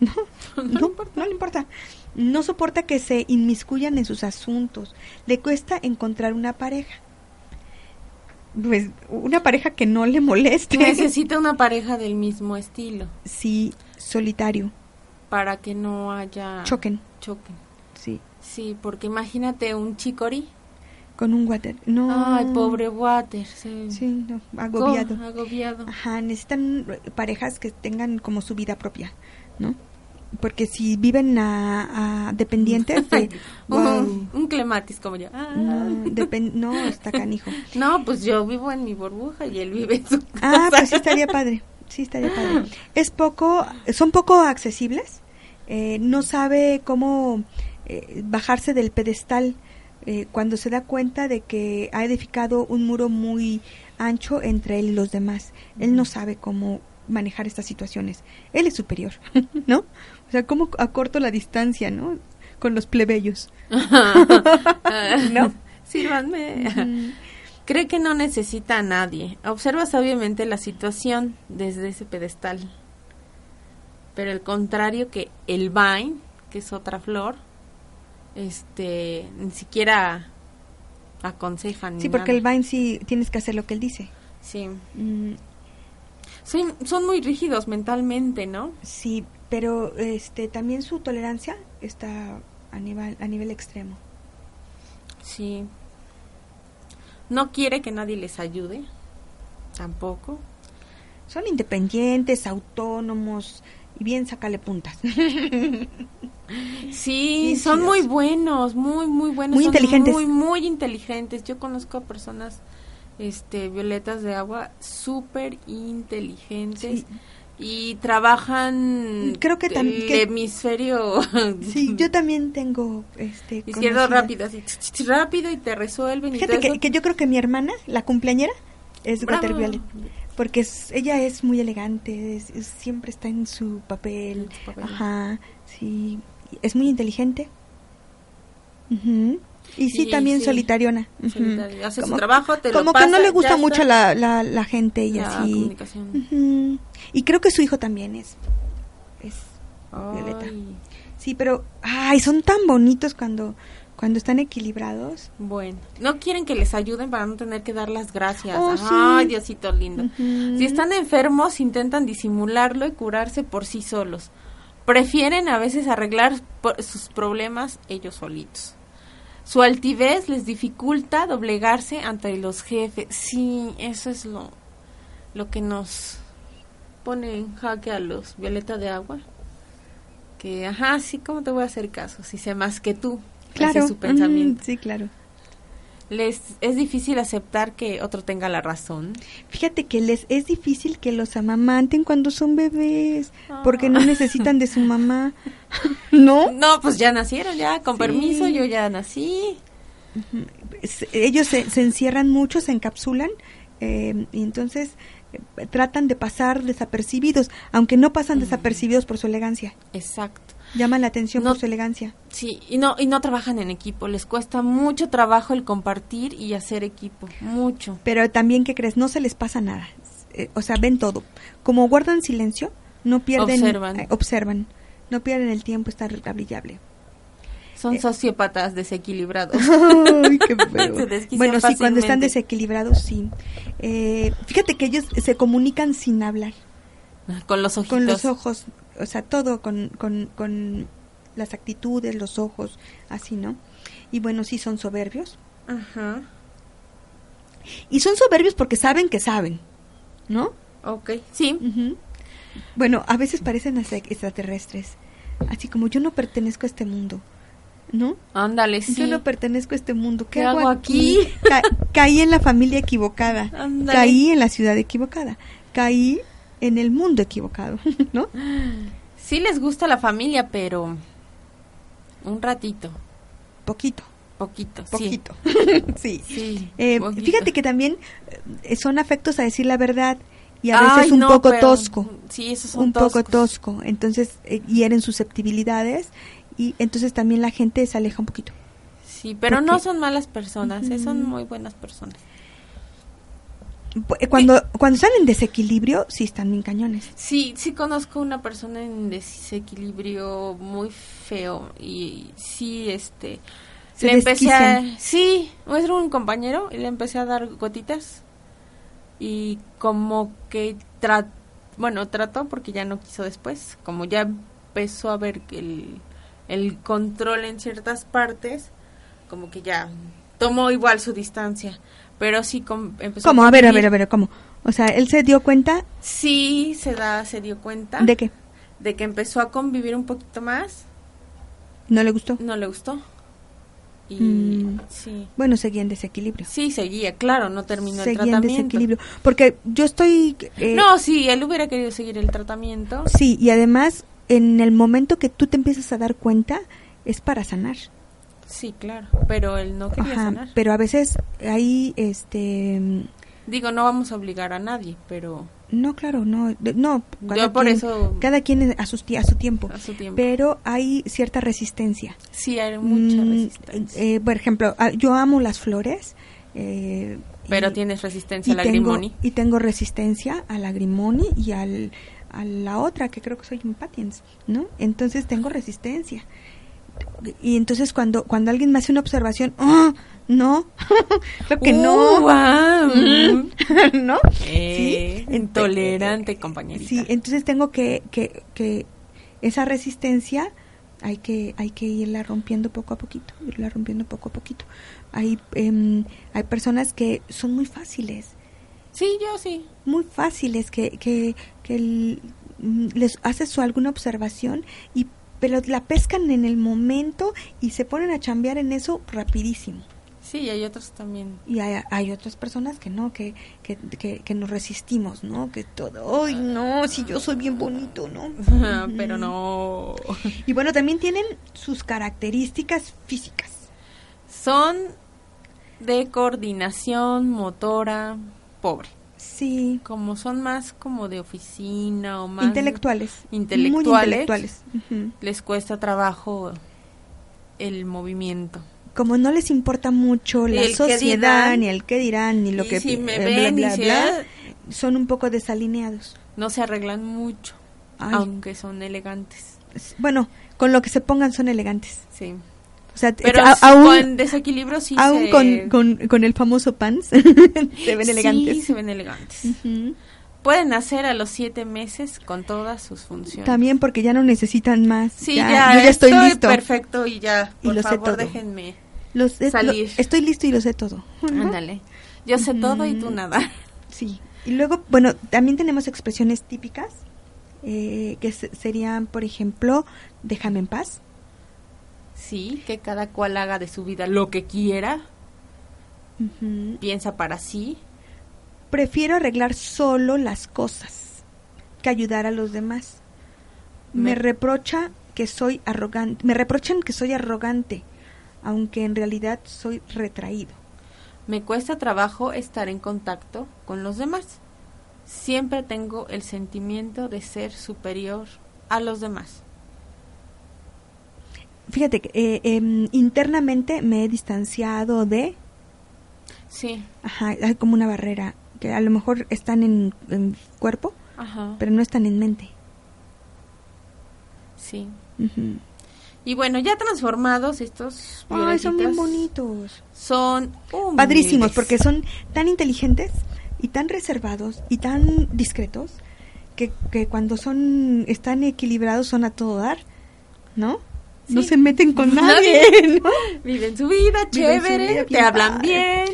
No, no, no, le importa. no le importa. No soporta que se inmiscuyan en sus asuntos. Le cuesta encontrar una pareja. Pues una pareja que no le moleste. Necesita una pareja del mismo estilo. Sí, solitario. Para que no haya... Choquen. Choquen. Sí. Sí, porque imagínate un chicori. Con un water. No. Ay, pobre water. Sí, sí no, agobiado. Agobiado. Ajá, necesitan parejas que tengan como su vida propia, ¿no? porque si viven a, a dependientes de, wow. un, un, clematis como yo ah. no, depend, no está canijo no pues yo vivo en mi burbuja y él vive en su casa. ah pues sí estaría padre sí estaría padre es poco son poco accesibles eh, no sabe cómo eh, bajarse del pedestal eh, cuando se da cuenta de que ha edificado un muro muy ancho entre él y los demás él no sabe cómo manejar estas situaciones él es superior no o sea, ¿cómo acorto la distancia, no? Con los plebeyos. ¿No? Sírvanme. Cree que no necesita a nadie. Observa sabiamente la situación desde ese pedestal. Pero el contrario que el vine, que es otra flor, este, ni siquiera aconseja ni Sí, porque nada. el vine sí tienes que hacer lo que él dice. Sí. Mm, son, son muy rígidos mentalmente, ¿no? Sí, pero este también su tolerancia está a nivel a nivel extremo. Sí. No quiere que nadie les ayude, tampoco. Son independientes, autónomos y bien sacale puntas. sí, son chidos. muy buenos, muy muy buenos, Muy son inteligentes. muy muy inteligentes. Yo conozco a personas este violetas de agua súper inteligentes Sí. y trabajan Creo que tam- el que- hemisferio Sí, yo también tengo este izquierdo rápido, así rápido y te resuelven Fíjate que, yo creo que mi hermana, la cumpleañera, es Bravo. Water Violet. Porque es- ella es muy elegante, es- es- siempre está en su papel. En su papel. Ajá, sí. Es muy inteligente. Ujú. Y sí, también sí. solitariona. Hace su Como- trabajo, te lo Como que no le gusta mucho la, la, la gente y La así. comunicación. Ujú. Y creo que su hijo también es. Es Violeta. Sí, pero. Ay, son tan bonitos cuando, cuando están equilibrados. Bueno, no quieren que les ayuden para no tener que dar las gracias. Oh, sí. Ay, Diosito lindo. Si están enfermos, intentan disimularlo y curarse por sí solos. Prefieren a veces arreglar sus problemas ellos solitos. Su altivez les dificulta doblegarse ante los jefes. Sí, eso es lo, lo que nos pone en jaque a los violeta de agua. Que, ajá, sí, ¿cómo te voy a hacer caso? Si sé más que tú. Ese Claro. es su pensamiento Ujú, Sí, claro. les es difícil aceptar que otro tenga la razón. Fíjate que les es difícil que los amamanten cuando son bebés, porque no Ah. necesitan de su mamá. ¿No? No, pues ya nacieron, ya, con Sí. permiso, yo ya nací. Ellos se, se encierran mucho, se encapsulan, eh, y entonces eh, tratan de pasar desapercibidos, aunque no pasan desapercibidos por su elegancia. Exacto. Llaman la atención No- por su elegancia. Sí, y no y no trabajan en equipo, les cuesta mucho trabajo el compartir y hacer equipo, mucho. Pero también, ¿qué crees? No se les pasa nada. eh, o sea, ven todo. Como guardan silencio, no pierden, Observan. eh, observan, no pierden el tiempo, está brillable. Son sociópatas desequilibrados. Ay, qué. Se bueno, sí, cuando están desequilibrados, sí. Eh, fíjate que ellos se comunican sin hablar, Con los ojitos. con los ojos, o sea, todo con, con, con las actitudes, los ojos, así, ¿no? Y bueno, sí son soberbios. Ajá. Y son soberbios porque saben que saben, ¿no? Ok, sí. Bueno, a veces parecen extraterrestres. Así como yo no pertenezco a este mundo, ¿no? Ándale, sí. Yo no pertenezco a este mundo. ¿Qué, ¿Qué hago aquí? Ca- caí en la familia equivocada. Caí en la ciudad equivocada. Caí en el mundo equivocado, ¿no? Sí les gusta la familia, pero un ratito, Poquito, poquito, poquito. sí. sí. Sí, Eh, poquito. fíjate que también eh, son afectos a decir la verdad y a veces Ay, un no, poco pero- tosco. Sí, esos son un poco toscos. tosco. Entonces eh, hieren susceptibilidades y entonces también la gente se aleja un poquito. Sí, pero ¿Por no qué? son malas personas, eh, son muy buenas personas. Eh, Cuando, cuando están en desequilibrio, sí están bien cañones. Sí, sí conozco una persona en desequilibrio muy feo y sí, este, Se le empecé a, sí, era un compañero y le empecé a dar gotitas y como que tra bueno, trató porque ya no quiso después, como ya empezó a ver que el, el control en ciertas partes, como que ya tomó igual su distancia, pero sí com- empezó ¿Cómo? A ver, a ver, a ver, ¿cómo? O sea, él se dio cuenta Sí, se da, se dio cuenta de que de que empezó a convivir un poquito más, no le gustó. no le gustó. Y Mm. sí, Bueno, seguía en desequilibrio. sí seguía, claro, no terminó el Seguía en tratamiento. desequilibrio. Porque yo estoy... eh, no, sí, él hubiera querido seguir el tratamiento. Sí, y además, en el momento que tú te empiezas a dar cuenta, es para sanar. Sí, claro, pero él no quería Ajá, sanar. pero a veces hay, este... Digo, no vamos a obligar a nadie, pero No, claro, no, no. cada Yo por quien- eso- Cada quien a, sus, a su tiempo. a su tiempo. Pero hay cierta resistencia. sí, hay mucha Mm, resistencia. eh, por ejemplo, yo amo las flores. eh, pero y- tienes resistencia al tengo, lagrimoni. y tengo resistencia al lagrimoni y al, a la otra, que creo que soy un patiens, ¿no? Entonces tengo resistencia. Y entonces cuando, cuando alguien me hace una observación, ¡ah! no, creo que Uh, no, guau. ¿no? Eh, Sí, intolerante, compañerita. Sí, entonces tengo que, que, que esa resistencia hay que, hay que irla rompiendo poco a poquito, irla rompiendo poco a poquito. Hay, em, hay personas que son muy fáciles, Sí, yo sí. muy fáciles, que, que, que el- mm, les haces su alguna observación y pero la pescan en el momento y se ponen a chambear en eso rapidísimo. Sí, y hay otros también. Y hay, hay otras personas que no, que, que, que, que nos resistimos, ¿no? Que todo, ay, no, si yo soy bien bonito, ¿no? pero no. Y bueno, también tienen sus características físicas. Son de coordinación motora pobre. Sí. Como son más como de oficina o más Intelectuales. intelectuales, Muy intelectuales. Les cuesta trabajo el movimiento. Como no les importa mucho la sociedad, dirán. ni el qué dirán, ni lo que si me eh, ven, bla, si bla, es- son un poco desalineados. No se arreglan mucho, Ay. aunque son elegantes. Bueno, con lo que se pongan son elegantes. Sí. O sea, Pero a- aún, con desequilibrio sí aún se... con, con, con el famoso pants se ven elegantes. Sí, se ven elegantes. Ujú. Pueden hacer a los siete meses con todas sus funciones. También porque ya no necesitan más. Sí, ya, ya, yo ya estoy, listo. perfecto y ya, Y por lo sé favor, todo. déjenme Lo sé- lo- salir. estoy listo y lo sé todo. Ándale. Yo sé todo y tú nada. Sí. Y luego, bueno, también tenemos expresiones típicas eh, que se- serían, por ejemplo, déjame en paz. Sí, que cada cual haga de su vida lo que quiera, piensa para sí. Prefiero arreglar solo las cosas que ayudar a los demás. Me, Me- reprocha que soy arrogante. Me reprochan que soy arrogante, aunque en realidad soy retraído. Me cuesta trabajo estar en contacto con los demás. Siempre tengo el sentimiento de ser superior a los demás. Fíjate que eh, em, internamente me he distanciado de Sí, Ajá, hay como una barrera. que a lo mejor están en, en cuerpo, Ajá. pero no están en mente. Sí. Y bueno, ya transformados estos Ay, son bien bonitos. Son humildes. Padrísimos, porque son tan inteligentes y tan reservados y tan discretos que, que cuando son están equilibrados son a todo dar, ¿no? No se meten con Nadie. nadie, ¿no? Viven su vida su chévere, vida te hablan padre. bien.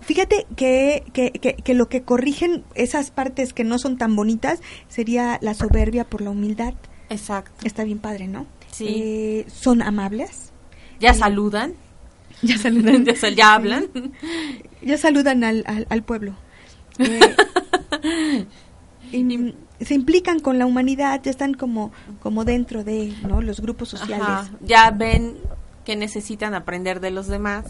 Fíjate que, que, que, que lo que corrigen esas partes que no son tan bonitas sería la soberbia por la humildad. Exacto. Está bien padre, ¿no? Sí. Eh, son amables. Ya Eh, saludan. Ya saludan. ya, sal- ya hablan. Ya saludan al, al, al pueblo. Eh, y se implican con la humanidad, ya están como, como dentro de ¿no? los grupos sociales. Ajá, Ya ven que necesitan aprender de los demás.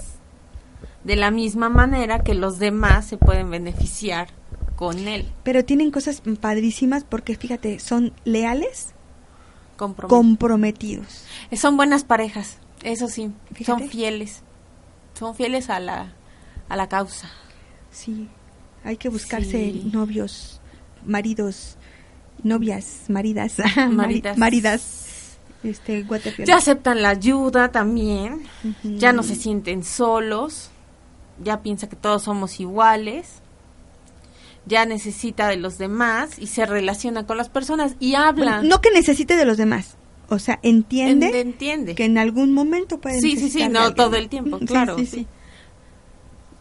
De la misma manera que los demás se pueden beneficiar con él. Pero tienen cosas padrísimas porque, fíjate, son leales, comprometidos. Son buenas parejas, eso sí. Fíjate. Son fieles. Son fieles a la, a la causa. Sí, hay que buscarse Sí. novios, maridos, novias, maridas, Maridas. maridas, este. Ya aceptan la ayuda también. Ya no se sienten solos. Ya piensa que todos somos iguales. Ya necesita de los demás y se relaciona con las personas y habla. Bueno, no que necesite de los demás, o sea, entiende En- entiende. que en algún momento puede Sí, sí, sí, no todo el tiempo, claro. sí, sí. sí.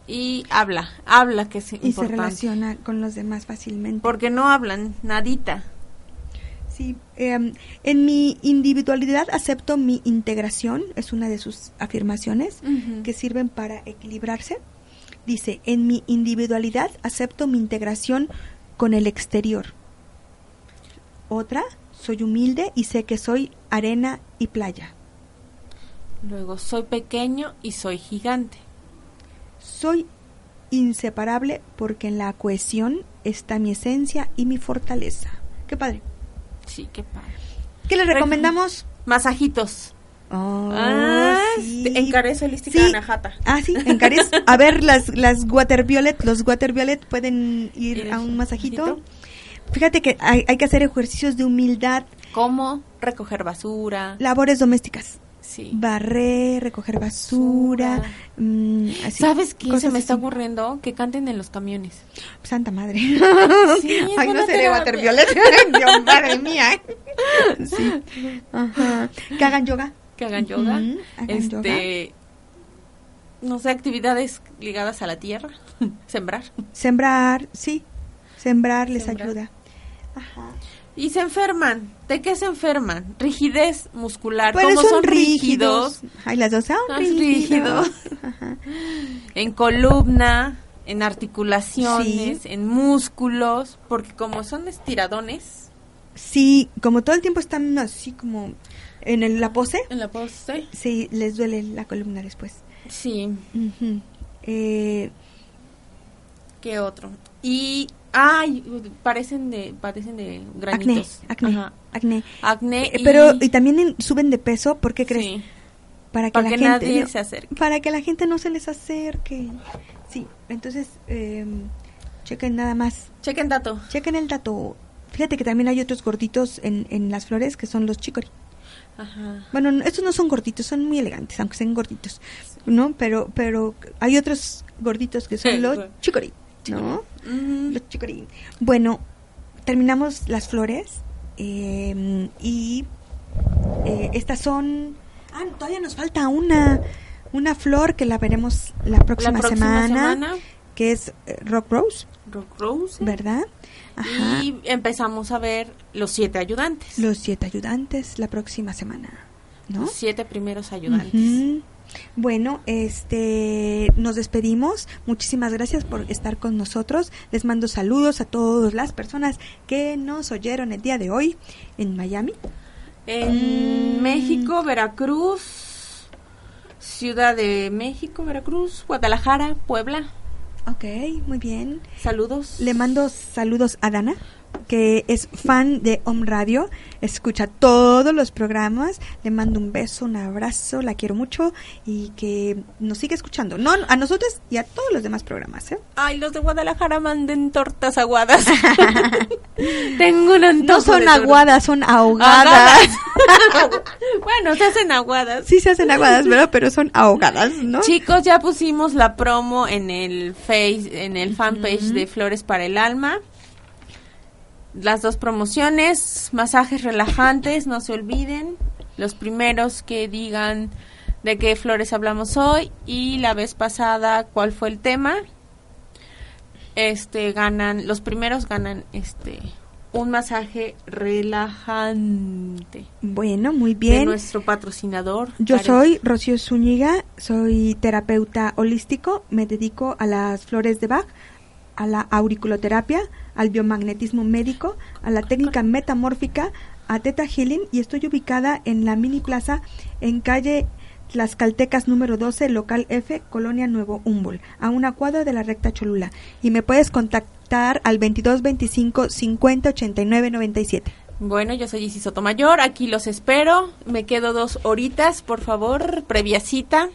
Y habla, habla que es Y se relaciona con los demás fácilmente. Porque no hablan nadita. Sí, em, en mi individualidad acepto mi integración, es una de sus afirmaciones que sirven para equilibrarse. Dice, en mi individualidad acepto mi integración con el exterior. Otra, soy humilde y sé que soy arena y playa. Luego, soy pequeño y soy gigante. Soy inseparable porque en la cohesión está mi esencia y mi fortaleza. Qué padre. Sí, qué padre. ¿Qué les Re- recomendamos? Masajitos. Oh, Ah, sí. En Carezo Holística Sí. Anahata. Ah, sí, en Cares. A ver, las, las Water Violet, los Water Violet pueden ir ¿Ir a un masajito. masajito? Fíjate que hay, hay que hacer ejercicios de humildad, ¿Cómo? Recoger basura. labores domésticas. Sí. Barrer, recoger basura. mm, así, ¿Sabes qué? Se me está así. ocurriendo que canten en los camiones. Santa madre. Sí, Ay, no seré terapia. Water Violet. Dios, madre mía. Sí. Ajá. Que hagan yoga. Que hagan yoga. Ujú, hagan este. No sé, actividades ligadas a la tierra. Sembrar. Sembrar, sí. Sembrar les Sembrar. ayuda. Ajá. Y se enferman. ¿De qué se enferman? Rigidez muscular. Bueno, Como son, son rígidos. rígidos. Ay, las dos son Son rígidos. rígidos. En columna, en articulaciones, Sí. en músculos. Porque como son estiradones. Sí, como todo el tiempo están así como en el- la pose, En la pose. sí, les duele la columna después. Sí. Ujú. Eh, ¿Qué otro? Y. Ay, parecen de, parecen de granitos. acné, Ajá. acné. Acné. Eh, y- Pero y también en- suben de peso, ¿por qué crees? Sí. Para que Para la que gente nadie no- se acerque. para que la gente no se les acerque. Sí, entonces eh, chequen nada más, Chequen dato. chequen el dato. Fíjate que también hay otros gorditos en, en las flores que son los chicory. Ajá. Bueno, no, estos no son gorditos, son muy elegantes, aunque sean gorditos, ¿no? Pero, pero hay otros gorditos que son los chicory, ¿no? Los. Bueno, terminamos las flores eh, y eh, estas son... Ah, todavía nos falta una, una flor que la veremos la próxima, la próxima semana, semana, que es eh, Rock Rose, Rock Rose. ¿verdad? Ajá. Y empezamos a ver los siete ayudantes. Los siete ayudantes la próxima semana, ¿no? Los siete primeros ayudantes. Bueno, este, nos despedimos. Muchísimas gracias por estar con nosotros. Les mando saludos a todas las personas que nos oyeron el día de hoy en Miami. En Mm. México, Veracruz, Ciudad de México, Veracruz, Guadalajara, Puebla. Ok, muy bien. Saludos. Le mando saludos a Dana. Que es fan de Om Radio, escucha todos los programas, le mando un beso, un abrazo, la quiero mucho y que nos siga escuchando, no a nosotros y a todos los demás programas. ¿eh? Ay, los de Guadalajara manden tortas aguadas. Tengo un antojo No son de aguadas, son ahogadas. bueno, se hacen aguadas. sí se hacen aguadas, ¿verdad? Pero son ahogadas, ¿no? Chicos, ya pusimos la promo en el face, en el fanpage de Flores para el Alma. Las dos promociones, masajes relajantes, no se olviden. Los primeros que digan de qué flores hablamos hoy y la vez pasada cuál fue el tema. Este ganan, los primeros ganan este un masaje relajante Bueno, muy de bien. nuestro patrocinador. Yo Karen. soy Rocío Zúñiga, soy terapeuta holístico, me dedico a las flores de Bach, a la auriculoterapia, al biomagnetismo médico, a la técnica metamórfica, a Teta Healing y estoy ubicada en la mini plaza en calle Las Caltecas número 12, local F, Colonia Nuevo Humboldt, a una cuadra de la recta Cholula. Y me puedes contactar al 2225 50 89 97. Bueno, yo soy Isis Sotomayor, aquí los espero. Me quedo dos horitas, por favor, previa cita.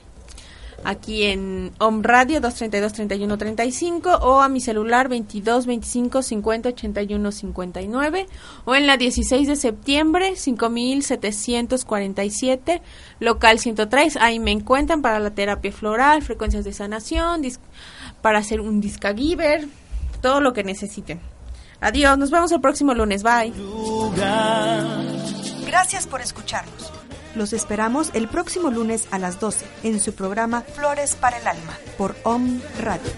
Aquí en Home Radio 232-3135 o a mi celular 22 25 50 81 59 o en la 16 de septiembre 5747 local 103. Ahí me encuentran para la terapia floral, frecuencias de sanación, para hacer un discagiver, todo lo que necesiten. Adiós, nos vemos el próximo lunes. Bye. Gracias por escucharnos. Los esperamos el próximo lunes a las 12 en su programa Flores para el Alma por OM Radio.